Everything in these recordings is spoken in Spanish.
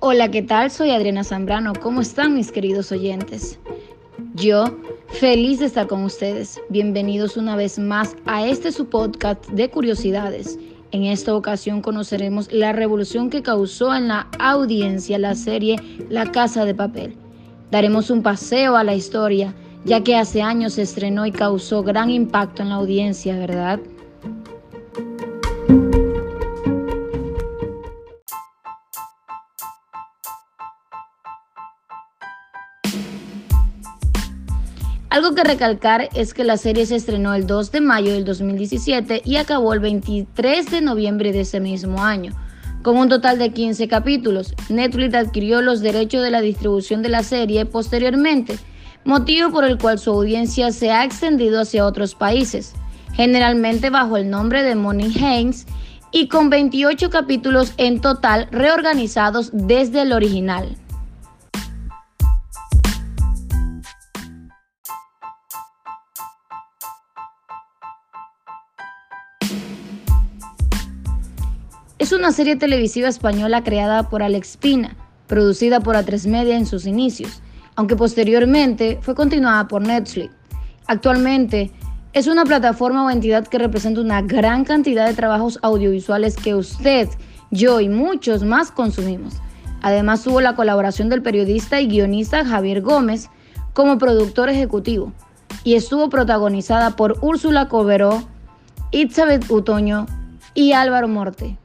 Hola, ¿qué tal? Soy Adriana Zambrano. ¿Cómo están mis queridos oyentes? Yo, feliz de estar con ustedes. Bienvenidos una vez más a este su podcast de curiosidades. En esta ocasión conoceremos la revolución que causó en la audiencia la serie La Casa de Papel. Daremos un paseo a la historia, ya que hace años se estrenó y causó gran impacto en la audiencia, ¿verdad? Algo que recalcar es que la serie se estrenó el 2 de mayo del 2017 y acabó el 23 de noviembre de ese mismo año. Con un total de 15 capítulos, Netflix adquirió los derechos de la distribución de la serie posteriormente, motivo por el cual su audiencia se ha extendido hacia otros países, generalmente bajo el nombre de Money Haynes y con 28 capítulos en total reorganizados desde el original. Es una serie televisiva española creada por Alex Pina, producida por A3 Media en sus inicios, aunque posteriormente fue continuada por Netflix. Actualmente es una plataforma o entidad que representa una gran cantidad de trabajos audiovisuales que usted, yo y muchos más consumimos. Además tuvo la colaboración del periodista y guionista Javier Gómez como productor ejecutivo y estuvo protagonizada por Úrsula Coberó, Itzabeth Utoño y Álvaro Morte.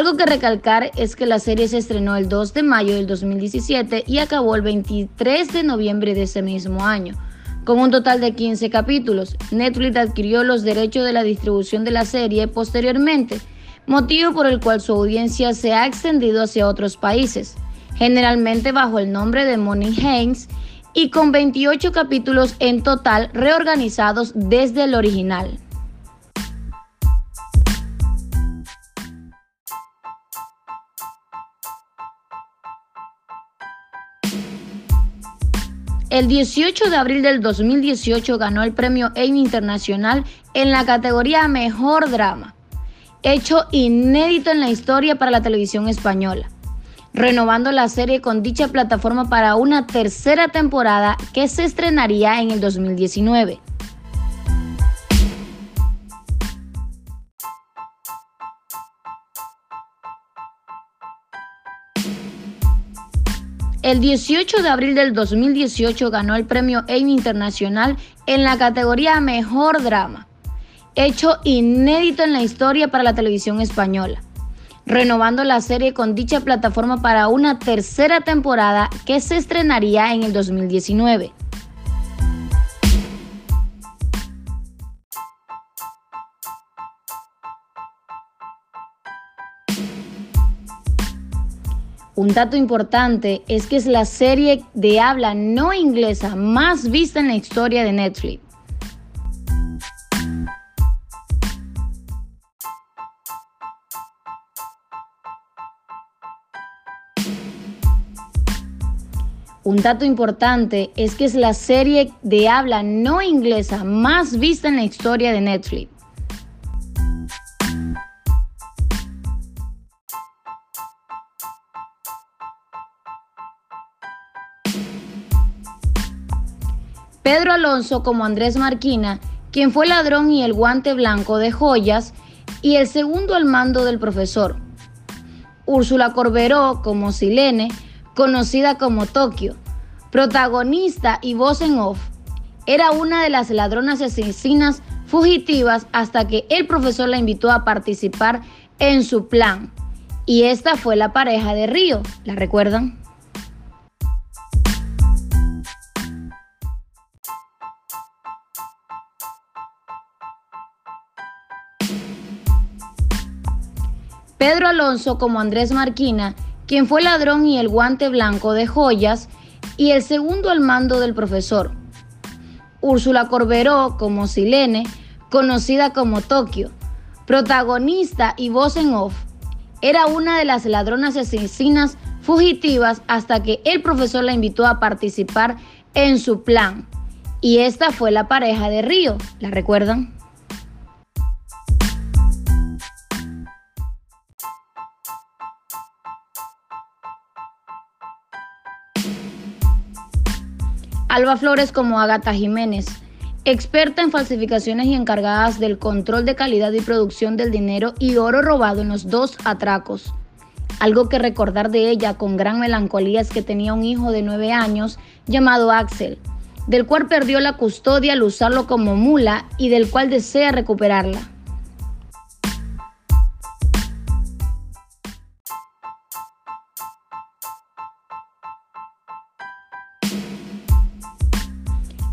Algo que recalcar es que la serie se estrenó el 2 de mayo del 2017 y acabó el 23 de noviembre de ese mismo año. Con un total de 15 capítulos, Netflix adquirió los derechos de la distribución de la serie posteriormente, motivo por el cual su audiencia se ha extendido hacia otros países, generalmente bajo el nombre de Money Haynes y con 28 capítulos en total reorganizados desde el original. El 18 de abril del 2018 ganó el premio Emmy Internacional en la categoría Mejor Drama, hecho inédito en la historia para la televisión española, renovando la serie con dicha plataforma para una tercera temporada que se estrenaría en el 2019. El 18 de abril del 2018 ganó el premio Emmy Internacional en la categoría Mejor Drama, hecho inédito en la historia para la televisión española, renovando la serie con dicha plataforma para una tercera temporada que se estrenaría en el 2019. Un dato importante es que es la serie de habla no inglesa más vista en la historia de Netflix. Un dato importante es que es la serie de habla no inglesa más vista en la historia de Netflix. Pedro Alonso como Andrés Marquina, quien fue ladrón y el guante blanco de joyas, y el segundo al mando del profesor. Úrsula Corberó como Silene, conocida como Tokio, protagonista y voz en off. Era una de las ladronas asesinas fugitivas hasta que el profesor la invitó a participar en su plan. Y esta fue la pareja de Río, ¿la recuerdan? Pedro Alonso como Andrés Marquina, quien fue ladrón y el guante blanco de joyas, y el segundo al mando del profesor. Úrsula Corberó como Silene, conocida como Tokio, protagonista y voz en off, era una de las ladronas asesinas fugitivas hasta que el profesor la invitó a participar en su plan. Y esta fue la pareja de Río, ¿la recuerdan? Alba Flores como Agata Jiménez, experta en falsificaciones y encargadas del control de calidad y producción del dinero y oro robado en los dos atracos. Algo que recordar de ella con gran melancolía es que tenía un hijo de nueve años llamado Axel, del cual perdió la custodia al usarlo como mula y del cual desea recuperarla.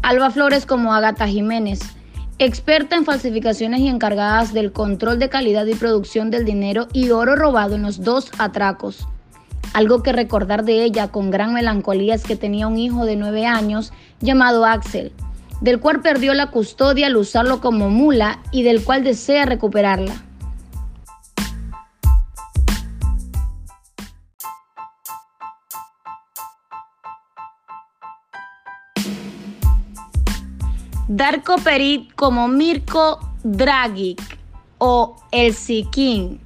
Alba Flores como Agata Jiménez, experta en falsificaciones y encargadas del control de calidad y producción del dinero y oro robado en los dos atracos. Algo que recordar de ella con gran melancolía es que tenía un hijo de nueve años llamado Axel, del cual perdió la custodia al usarlo como mula y del cual desea recuperarla. Darko Perit como Mirko Dragic o El Sikin,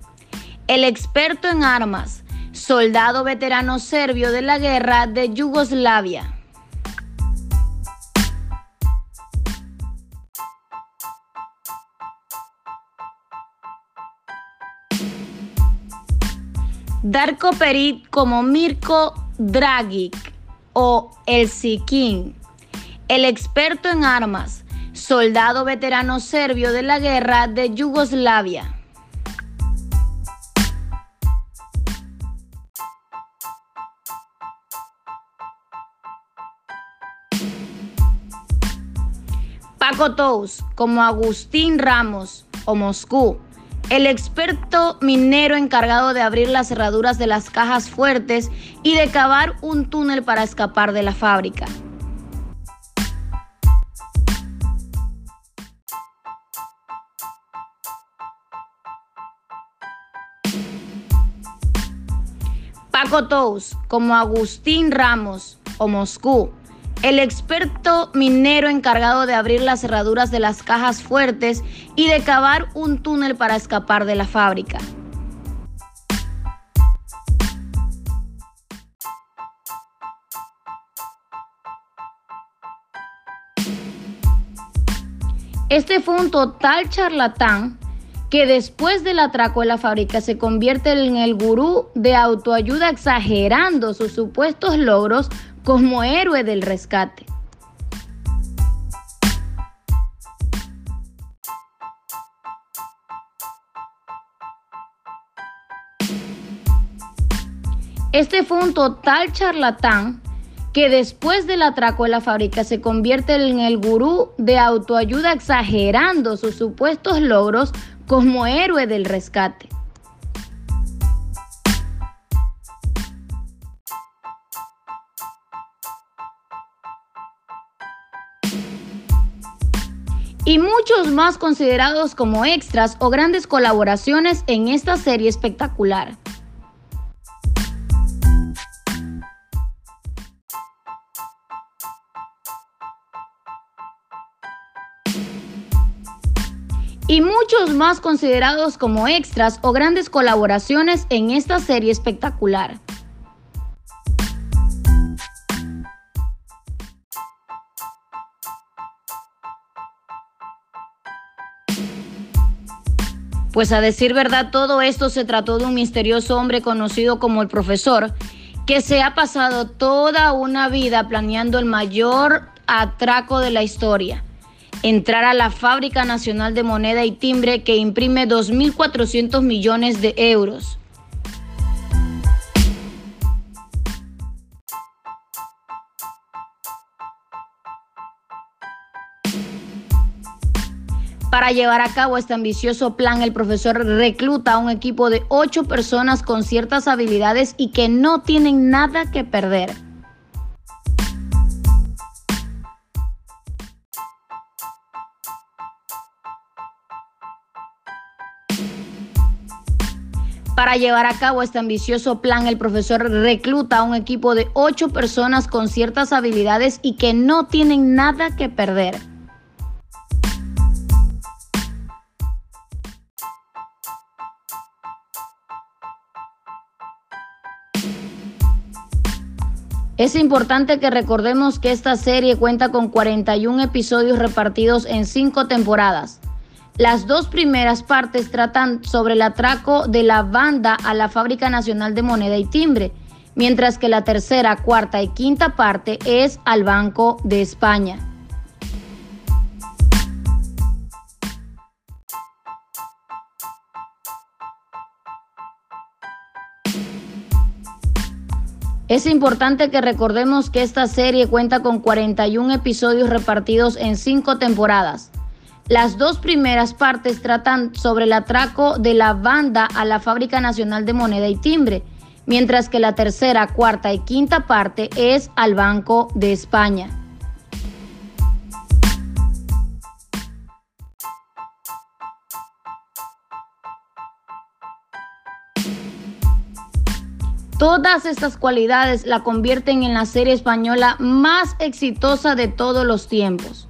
el experto en armas, soldado veterano serbio de la guerra de Yugoslavia. Darko Perit como Mirko Dragic o El Sikin, el experto en armas, soldado veterano serbio de la guerra de Yugoslavia. Paco Tous como Agustín Ramos o Moscú, el experto minero encargado de abrir las cerraduras de las cajas fuertes y de cavar un túnel para escapar de la fábrica. Paco Tous como Agustín Ramos o Moscú, el experto minero encargado de abrir las cerraduras de las cajas fuertes y de cavar un túnel para escapar de la fábrica. Este fue un total charlatán que después del atraco de la fábrica se convierte en el gurú de autoayuda exagerando sus supuestos logros como héroe del rescate. Este fue un total charlatán que después del atraco de la fábrica se convierte en el gurú de autoayuda exagerando sus supuestos logros como héroe del rescate. y muchos más considerados como extras o grandes colaboraciones en esta serie espectacular. Y muchos más considerados como extras o grandes colaboraciones en esta serie espectacular. Pues a decir verdad, todo esto se trató de un misterioso hombre conocido como el profesor, que se ha pasado toda una vida planeando el mayor atraco de la historia entrar a la Fábrica Nacional de Moneda y Timbre que imprime 2.400 millones de euros. Para llevar a cabo este ambicioso plan, el profesor recluta a un equipo de ocho personas con ciertas habilidades y que no tienen nada que perder. Para llevar a cabo este ambicioso plan, el profesor recluta a un equipo de ocho personas con ciertas habilidades y que no tienen nada que perder. Es importante que recordemos que esta serie cuenta con 41 episodios repartidos en cinco temporadas. Las dos primeras partes tratan sobre el atraco de la banda a la Fábrica Nacional de Moneda y Timbre, mientras que la tercera, cuarta y quinta parte es al Banco de España. Es importante que recordemos que esta serie cuenta con 41 episodios repartidos en cinco temporadas. Las dos primeras partes tratan sobre el atraco de la banda a la Fábrica Nacional de Moneda y Timbre, mientras que la tercera, cuarta y quinta parte es al Banco de España. Todas estas cualidades la convierten en la serie española más exitosa de todos los tiempos.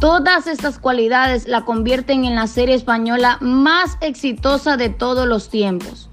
Todas estas cualidades la convierten en la serie española más exitosa de todos los tiempos.